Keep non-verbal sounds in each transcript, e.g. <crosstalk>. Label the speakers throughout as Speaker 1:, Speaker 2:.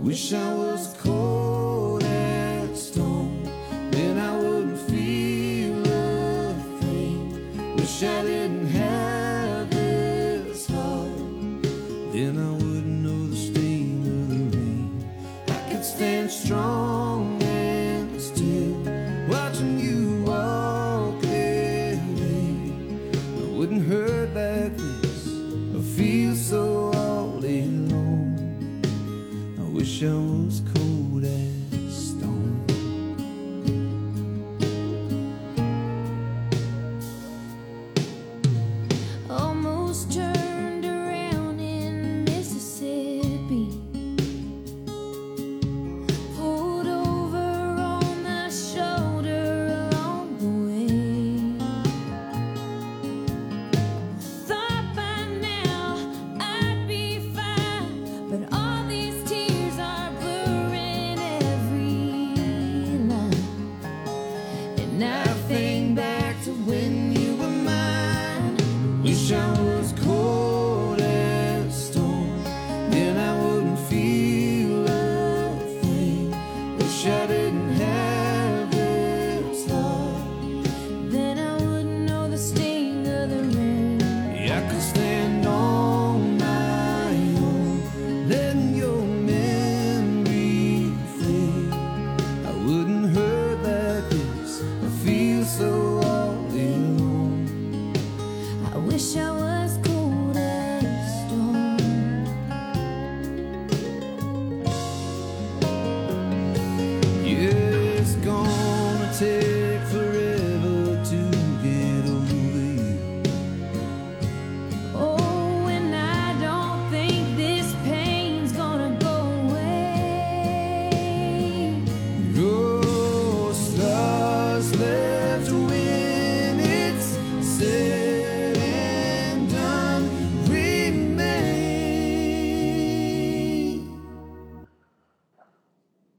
Speaker 1: Wish I was cold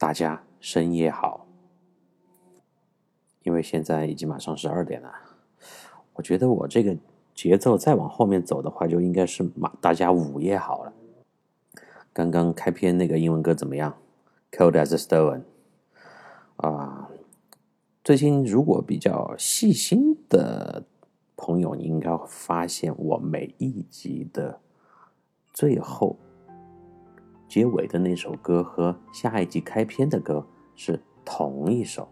Speaker 2: 大家深夜好，因为现在已经马上十二点了，我觉得我这个节奏再往后面走的话，就应该是马大家午夜好了。刚刚开篇那个英文歌怎么样？Cold as a stone 啊，最近如果比较细心的朋友，你应该发现我每一集的最后结尾的那首歌和下一集开篇的歌是同一首。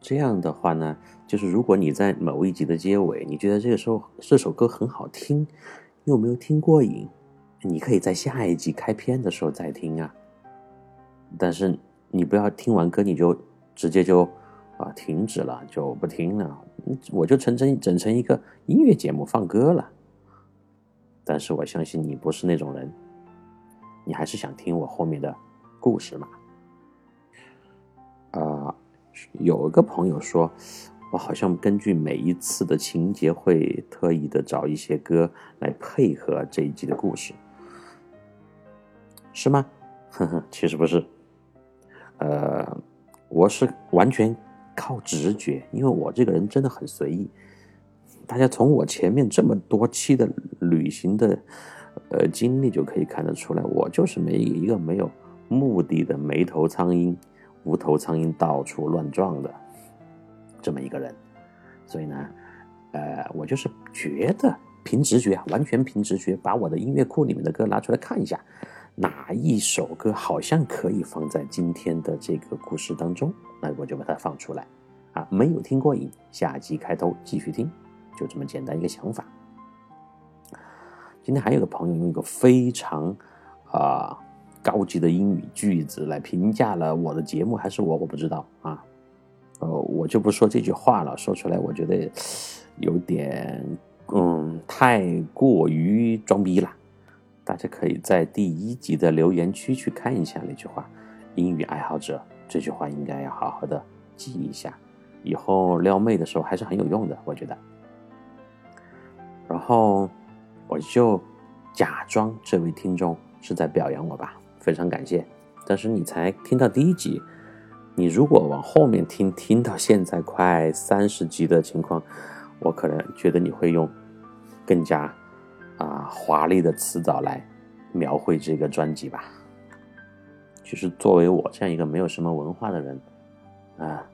Speaker 2: 这样的话呢，就是如果你在某一集的结尾，你觉得这个时候这首歌很好听，又没有听过瘾，你可以在下一集开篇的时候再听啊。但是你不要听完歌你就直接就啊停止了，就不听了，我就成成整成一个音乐节目放歌了。但是我相信你不是那种人，你还是想听我后面的故事嘛？啊、有一个朋友说，我好像根据每一次的情节会特意的找一些歌来配合这一集的故事，是吗？呵呵，其实不是，呃，我是完全靠直觉，因为我这个人真的很随意。大家从我前面这么多期的旅行的呃经历就可以看得出来，我就是没一个没有目的的没头苍蝇、无头苍蝇到处乱撞的这么一个人。所以呢，呃，我就是觉得凭直觉，完全凭直觉，把我的音乐库里面的歌拿出来看一下，哪一首歌好像可以放在今天的这个故事当中，那我就把它放出来。啊，没有听过瘾，下集开头继续听，就这么简单一个想法。今天还有个朋友用一个非常啊、高级的英语句子来评价了我的节目，还是我我不知道啊，呃，我就不说这句话了，说出来我觉得有点嗯太过于装逼了大家可以在第一集的留言区去看一下那句话。英语爱好者这句话应该要好好的记一下，以后撩妹的时候还是很有用的，我觉得。然后我就假装这位听众是在表扬我吧，非常感谢。但是你才听到第一集，你如果往后面听，听到现在快三十集的情况，我可能觉得你会用更加啊华丽的词藻来描绘这个专辑吧。其实作为我这样一个没有什么文化的人，啊，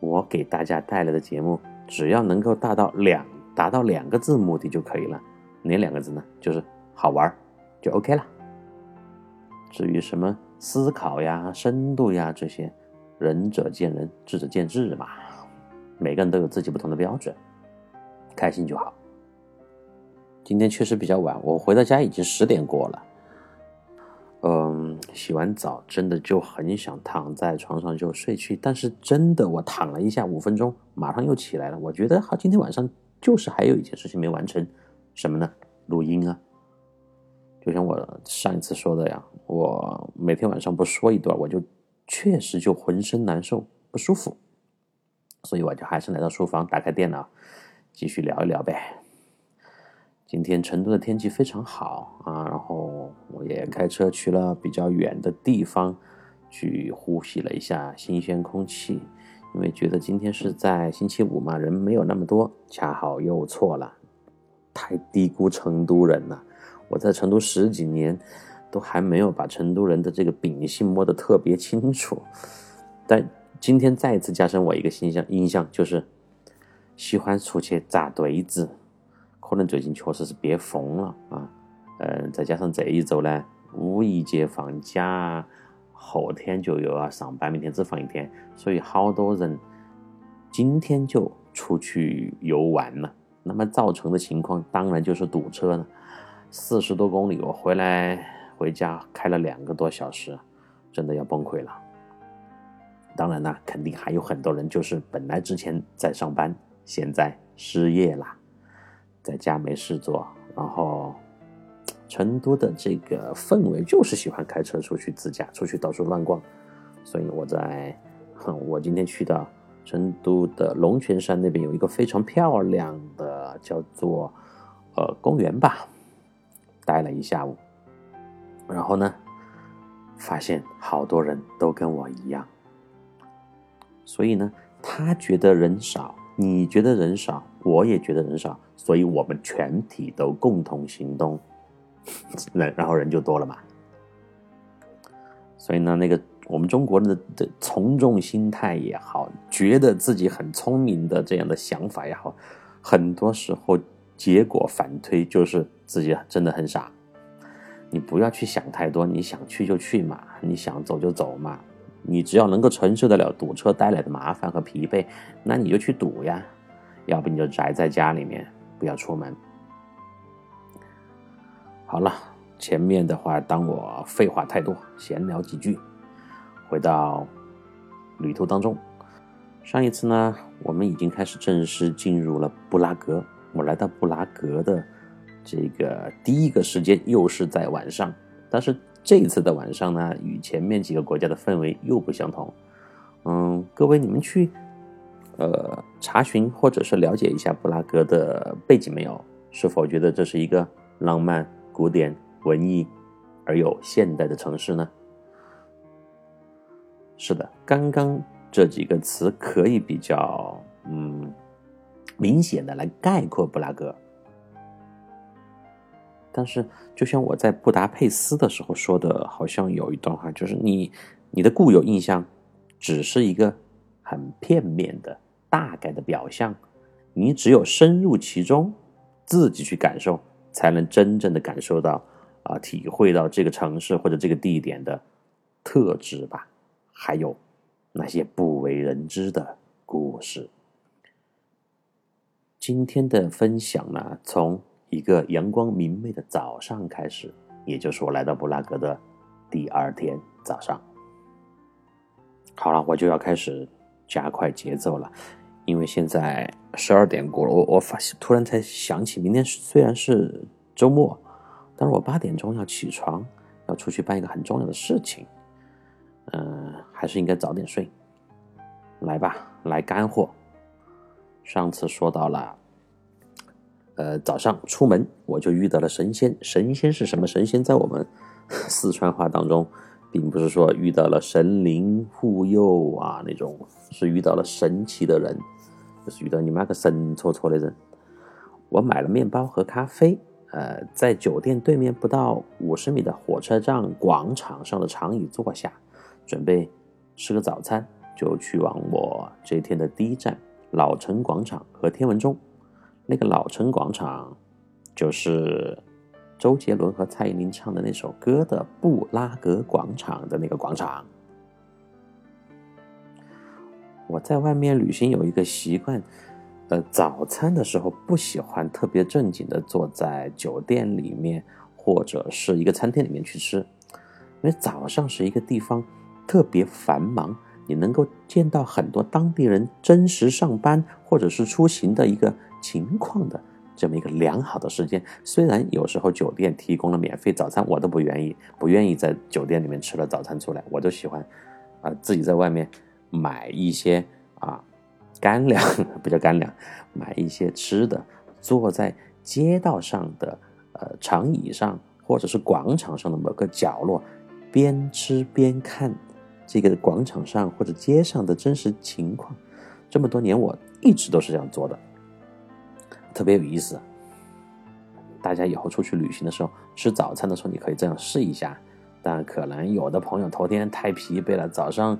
Speaker 2: 我给大家带来的节目，只要能够达到两达到两个字目的就可以了。哪两个字呢？就是好玩就 OK 了。至于什么？思考呀，深度呀，这些，仁者见仁，智者见智嘛。每个人都有自己不同的标准，开心就好。今天确实比较晚，我回到家已经十点过了。嗯，洗完澡真的就很想躺在床上就睡去，但是真的我躺了一下五分钟，马上又起来了。我觉得好，今天晚上就是还有一件事情没完成，什么呢？录音啊。就像我上一次说的呀，我每天晚上不说一段，我就确实就浑身难受不舒服，所以我就还是来到书房，打开电脑，继续聊一聊呗。今天成都的天气非常好啊，然后我也开车去了比较远的地方，去呼吸了一下新鲜空气，因为觉得今天是在星期五嘛，人没有那么多，恰好又错了，太低估成都人了。我在成都十几年，都还没有把成都人的这个秉性摸得特别清楚。但今天再一次加深我一个印象，印象就是喜欢出去扎堆子。可能最近确实是憋疯了啊。嗯，再加上这一周呢，五一节放假，后天就又要上班，明天只放一天，所以好多人今天就出去游玩了。那么造成的情况，当然就是堵车了。四十多公里，我回来回家开了两个多小时，真的要崩溃了。当然啦，肯定还有很多人就是本来之前在上班，现在失业了，在家没事做。然后，成都的这个氛围就是喜欢开车出去自驾，出去到处乱逛。所以我在，哼我今天去到成都的龙泉山那边有一个非常漂亮的叫做呃公园吧。待了一下午，然后呢，发现好多人都跟我一样，所以呢，他觉得人少，你觉得人少，我也觉得人少，所以我们全体都共同行动，<laughs> 那然后人就多了嘛。所以呢，那个我们中国人的的从众心态也好，觉得自己很聪明的这样的想法也好，很多时候。结果反推就是自己真的很傻，你不要去想太多，你想去就去嘛，你想走就走嘛，你只要能够承受得了堵车带来的麻烦和疲惫，那你就去堵呀，要不你就宅在家里面，不要出门。好了，前面的话当我废话太多，闲聊几句，回到旅途当中，上一次呢，我们已经开始正式进入了布拉格。我来到布拉格的这个第一个时间又是在晚上，但是这一次的晚上呢，与前面几个国家的氛围又不相同。嗯，各位你们去呃查询或者是了解一下布拉格的背景没有？是否觉得这是一个浪漫、古典、文艺而又现代的城市呢？是的，刚刚这几个词可以比较嗯。明显的来概括布拉格，但是就像我在布达佩斯的时候说的，好像有一段话，就是你你的固有印象只是一个很片面的大概的表象，你只有深入其中，自己去感受，才能真正的感受到啊，体会到这个城市或者这个地点的特质吧，还有那些不为人知的故事。今天的分享呢，从一个阳光明媚的早上开始，也就是我来到布拉格的第二天早上。好了，我就要开始加快节奏了，因为现在十二点过了，我我发现突然才想起，明天虽然是周末，但是我八点钟要起床，要出去办一个很重要的事情，嗯、还是应该早点睡。来吧，来干货。上次说到了，呃，早上出门我就遇到了神仙。神仙是什么神仙？在我们 <laughs> 四川话当中，并不是说遇到了神灵护佑啊那种，是遇到了神奇的人，就是遇到你妈个神戳戳的人。我买了面包和咖啡，呃，在酒店对面不到五十米的火车站广场上的长椅坐下，准备吃个早餐，就去往我这天的第一站老城广场和天文钟。那个老城广场，就是周杰伦和蔡依林唱的那首歌的布拉格广场的那个广场。我在外面旅行有一个习惯，呃，早餐的时候不喜欢特别正经的坐在酒店里面或者是一个餐厅里面去吃，因为早上是一个地方特别繁忙，你能够见到很多当地人真实上班或者是出行的一个情况的这么一个良好的时间。虽然有时候酒店提供了免费早餐，我都不愿意，不愿意在酒店里面吃了早餐出来，我都喜欢啊、自己在外面买一些啊干粮，<laughs> 不叫干粮，买一些吃的，坐在街道上的呃长椅上或者是广场上的某个角落，边吃边看这个广场上或者街上的真实情况。这么多年，我一直都是这样做的，特别有意思。大家以后出去旅行的时候，吃早餐的时候，你可以这样试一下。但可能有的朋友头天太疲惫了，早上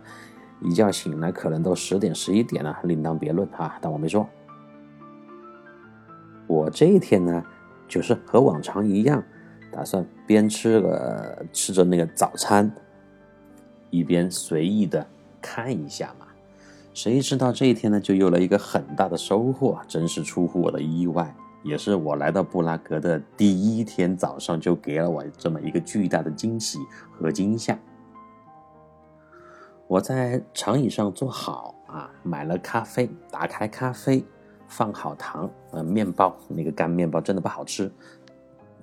Speaker 2: 一觉醒来可能都十点十一点了，另当别论啊。但我没说。我这一天呢，就是和往常一样，打算边吃个吃着那个早餐，一边随意的看一下嘛。谁知道这一天呢，就有了一个很大的收获，真是出乎我的意外，也是我来到布拉格的第一天早上就给了我这么一个巨大的惊喜和惊吓。我在长椅上坐好啊，买了咖啡，打开咖啡，放好糖，呃，面包那个干面包真的不好吃，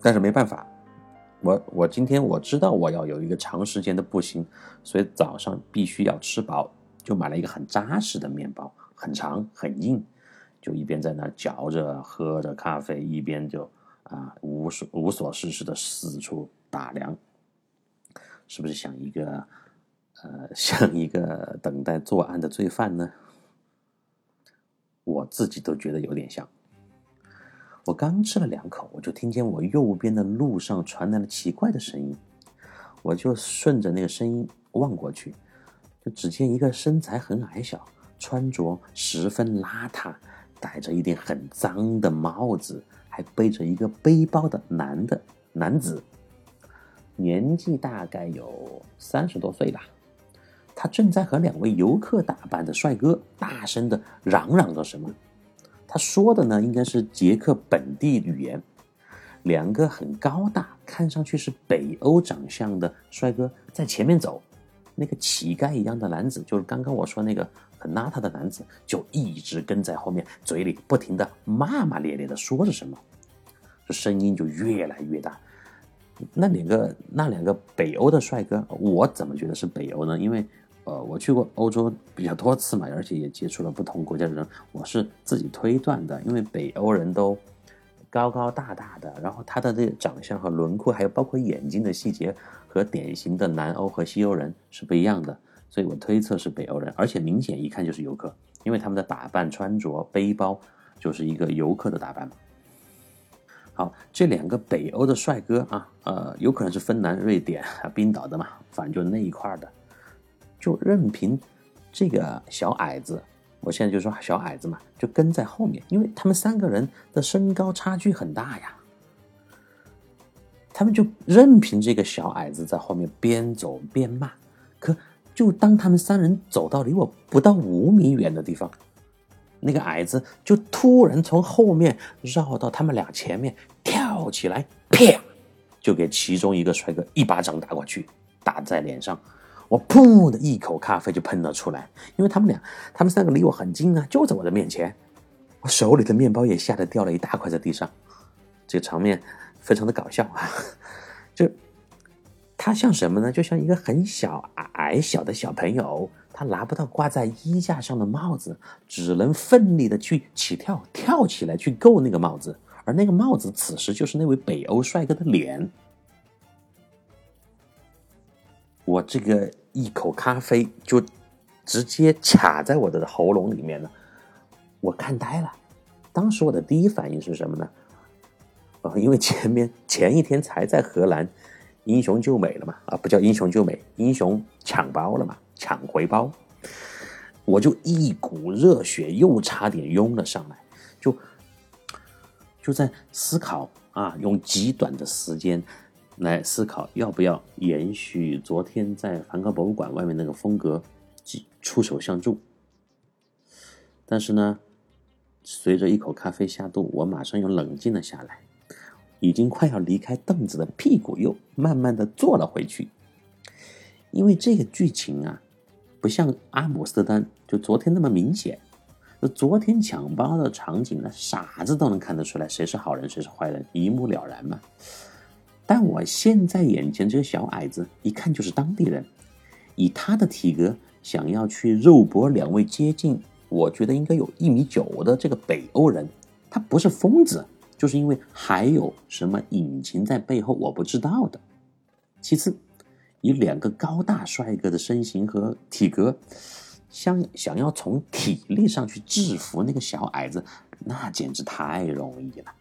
Speaker 2: 但是没办法，我我今天我知道我要有一个长时间的步行，所以早上必须要吃饱，就买了一个很扎实的面包，很长很硬，就一边在那嚼着喝着咖啡，一边就啊无所无所事事的四处打量，是不是像一个呃像一个等待作案的罪犯呢？我自己都觉得有点像。我刚吃了两口，我就听见我右边的路上传来了奇怪的声音，我就顺着那个声音望过去，就只见一个身材很矮小、穿着十分邋遢、戴着一顶很脏的帽子，还背着一个背包的男的男子，年纪大概有三十多岁吧。他正在和两位游客打扮的帅哥大声的嚷嚷着什么。他说的呢，应该是捷克本地语言。两个很高大，看上去是北欧长相的帅哥在前面走，那个乞丐一样的男子，就是刚刚我说那个很邋遢的男子，就一直跟在后面，嘴里不停的骂骂咧咧的说着什么，这声音就越来越大。那两个那两个北欧的帅哥，我怎么觉得是北欧呢？因为呃，我去过欧洲比较多次嘛，而且也接触了不同国家的人，我是自己推断的，因为北欧人都高高大大的，然后他的这个长相和轮廓，还有包括眼睛的细节，和典型的南欧和西欧人是不一样的，所以我推测是北欧人，而且明显一看就是游客，因为他们的打扮、穿着、背包就是一个游客的打扮嘛。好，这两个北欧的帅哥啊，呃，有可能是芬兰、瑞典、冰岛的嘛，反正就那一块的，就任凭这个小矮子，我现在就说小矮子嘛，就跟在后面，因为他们三个人的身高差距很大呀，他们就任凭这个小矮子在后面边走边骂。可就当他们三人走到离我不到五米远的地方，那个矮子就突然从后面绕到他们俩前面，跳起来，啪，就给其中一个帅哥一巴掌打过去，打在脸上。我噗的一口咖啡就喷了出来，因为他们俩，他们三个离我很近啊，就在我的面前，我手里的面包也吓得掉了一大块在地上，这个场面非常的搞笑啊。就他像什么呢？就像一个很小矮小的小朋友，他拿不到挂在衣架上的帽子，只能奋力的去起跳，跳起来去够那个帽子，而那个帽子此时就是那位北欧帅哥的脸。我这个一口咖啡就直接卡在我的喉咙里面了，我看呆了。当时我的第一反应是什么呢？啊，因为前面前一天才在荷兰英雄救美了嘛，啊，不叫英雄救美，英雄抢包了嘛，抢回包，我就一股热血又差点涌了上来，就就在思考啊，用极短的时间。来思考要不要延续昨天在梵高博物馆外面那个风格，出手相助。但是呢，随着一口咖啡下肚，我马上又冷静了下来，已经快要离开凳子的屁股又慢慢的坐了回去。因为这个剧情啊，不像阿姆斯特丹就昨天那么明显。那昨天抢包的场景呢，傻子都能看得出来谁是好人谁是坏人，一目了然嘛。但我现在眼前这个小矮子，一看就是当地人。以他的体格，想要去肉搏两位接近，我觉得应该有一米九的这个北欧人，他不是疯子，就是因为还有什么隐情在背后我不知道的。其次，以两个高大帅哥的身形和体格，想想要从体力上去制服那个小矮子，那简直太容易了。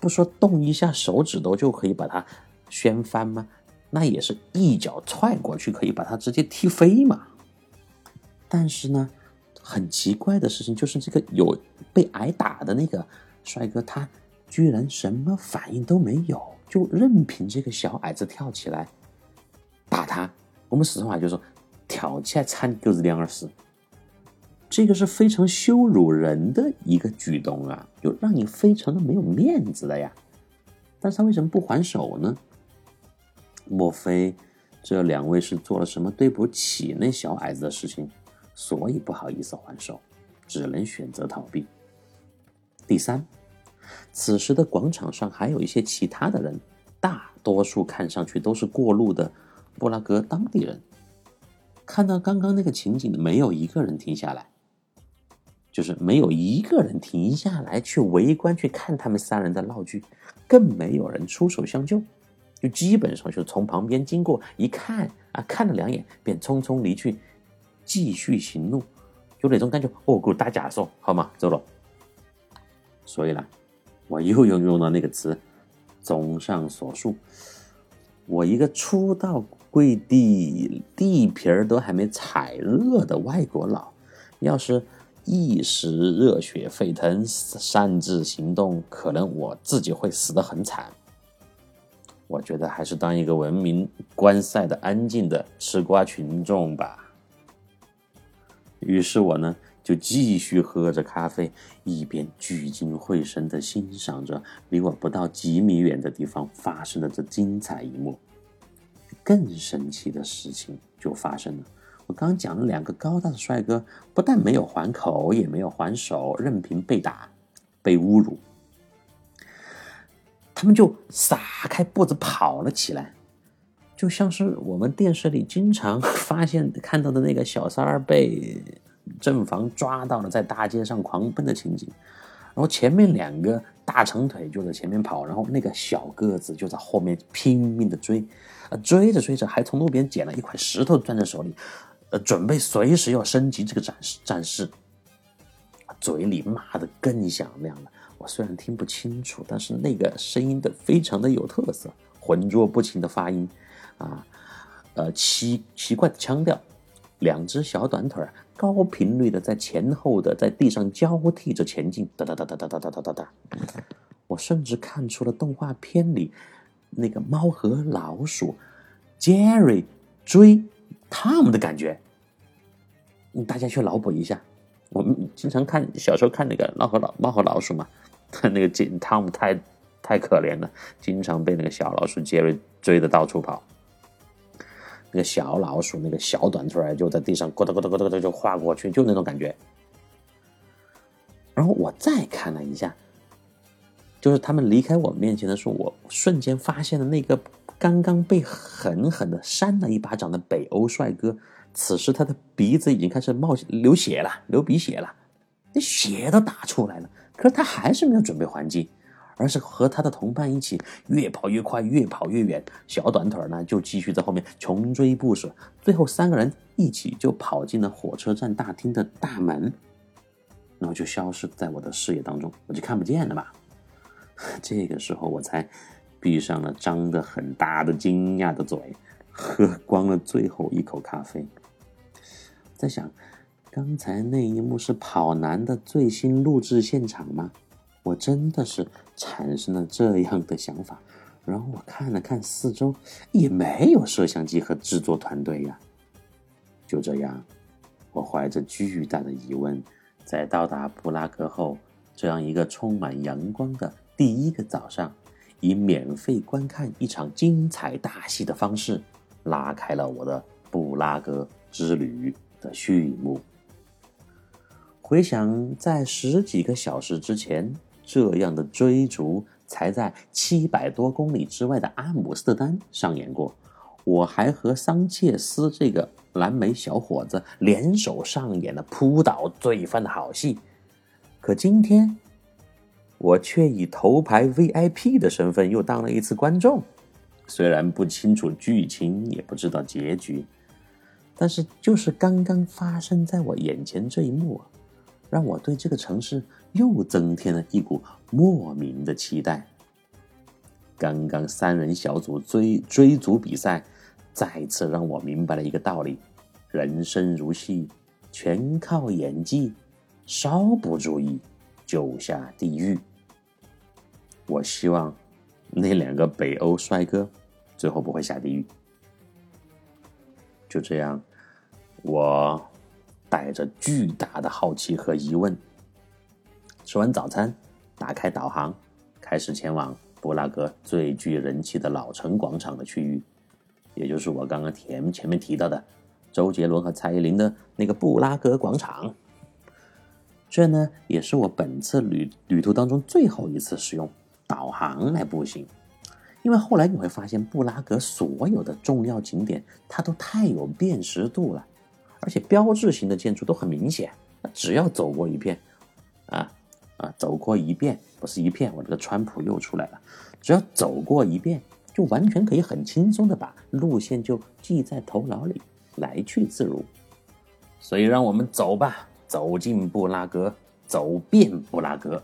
Speaker 2: 不说动一下手指头就可以把它掀翻吗？那也是一脚踹过去可以把它直接踢飞嘛。但是呢，很奇怪的事情就是这个有被挨打的那个帅哥，他居然什么反应都没有，就任凭这个小矮子跳起来打他。我们四川话就说跳起来铲狗日两耳屎。这个是非常羞辱人的一个举动啊，就让你非常的没有面子的呀。但是他为什么不还手呢？莫非这两位是做了什么对不起那小矮子的事情，所以不好意思还手，只能选择逃避？第三，此时的广场上还有一些其他的人，大多数看上去都是过路的布拉格当地人。看到刚刚那个情景，没有一个人停下来。就是没有一个人停下来去围观去看他们三人的闹剧，更没有人出手相救，就基本上就从旁边经过一看啊，看了两眼便匆匆离去，继续行路，就那种感觉哦，给我打假手好吗？走了。所以呢，我又用用了那个词，综上所述，我一个初到跪地地皮儿都还没踩热的外国佬，要是。一时热血沸腾，擅自行动，可能我自己会死得很惨。我觉得还是当一个文明观赛的安静的吃瓜群众吧。于是我呢就继续喝着咖啡，一边聚精会神的欣赏着离我不到几米远的地方发生的这精彩一幕。更神奇的事情就发生了。我刚讲了两个高大的帅哥，不但没有还口，也没有还手，任凭被打、被侮辱，他们就撒开步子跑了起来，就像是我们电视里经常发现看到的那个小三儿被正房抓到了，在大街上狂奔的情景。然后前面两个大长腿就在前面跑，然后那个小个子就在后面拼命的追，啊，追着追着还从路边捡了一块石头攥在手里。呃，准备随时要升级这个展示，战士嘴里骂的更响亮了。我虽然听不清楚，但是那个声音的非常的有特色，浑浊不清的发音，啊，呃，奇奇怪的腔调，两只小短腿高频率的在前后的在地上交替着前进，哒哒哒哒哒哒哒哒哒哒。我甚至看出了动画片里那个猫和老鼠，Jerry 追。他们的感觉，大家去脑补一下。我们经常看小时候看那个猫和老猫和老鼠嘛，<laughs> 那个金汤姆太太可怜了，经常被那个小老鼠杰瑞追的到处跑。那个小老鼠那个小短腿就在地上咕哒咕哒咕哒咕哒就划过去，就那种感觉。然后我再看了一下，就是他们离开我面前的时候，我瞬间发现了那个刚刚被狠狠的扇了一巴掌的北欧帅哥，此时他的鼻子已经开始冒流血了，流鼻血了，那血都打出来了，可是他还是没有准备还击。而是和他的同伴一起越跑越快，越跑越远。小短腿呢，就继续在后面穷追不舍。最后三个人一起就跑进了火车站大厅的大门，然后就消失在我的视野当中，我就看不见了吧。这个时候，我才闭上了张得很大的惊讶的嘴，喝光了最后一口咖啡，在想，刚才那一幕是跑男的最新录制现场吗？我真的是产生了这样的想法，然后我看了看四周，也没有摄像机和制作团队呀。就这样，我怀着巨大的疑问，在到达布拉格后，这样一个充满阳光的第一个早上，以免费观看一场精彩大戏的方式，拉开了我的布拉格之旅的序幕。回想在十几个小时之前。这样的追逐才在七百多公里之外的阿姆斯特丹上演过，我还和桑切斯这个蓝莓小伙子联手上演了扑倒罪犯的好戏。可今天，我却以头牌 VIP 的身份又当了一次观众，虽然不清楚剧情，也不知道结局，但是就是刚刚发生在我眼前这一幕啊。让我对这个城市又增添了一股莫名的期待。刚刚三人小组追追逐比赛，再次让我明白了一个道理：人生如戏，全靠演技，稍不注意就下地狱。我希望那两个北欧帅哥最后不会下地狱。就这样，我。带着巨大的好奇和疑问，吃完早餐，打开导航，开始前往布拉格最具人气的老城广场的区域，也就是我刚刚前前面提到的周杰伦和蔡依林的那个布拉格广场。这呢，也是我本次旅旅途当中最后一次使用导航来步行，因为后来你会发现，布拉格所有的重要景点，它都太有辨识度了。而且标志性的建筑都很明显，只要走过一遍，啊啊，走过一遍不是一片，我这个川普又出来了。只要走过一遍，就完全可以很轻松的把路线就记在头脑里，来去自如。所以让我们走吧，走进布拉格，走遍布拉格。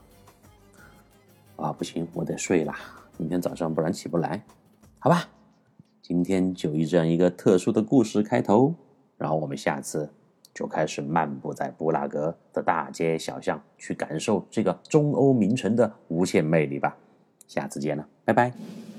Speaker 2: 啊，不行，我得睡啦，明天早上不然起不来。好吧，今天就以这样一个特殊的故事开头。然后我们下次就开始漫步在布拉格的大街小巷，去感受这个中欧名城的无限魅力吧。下次见了，拜拜。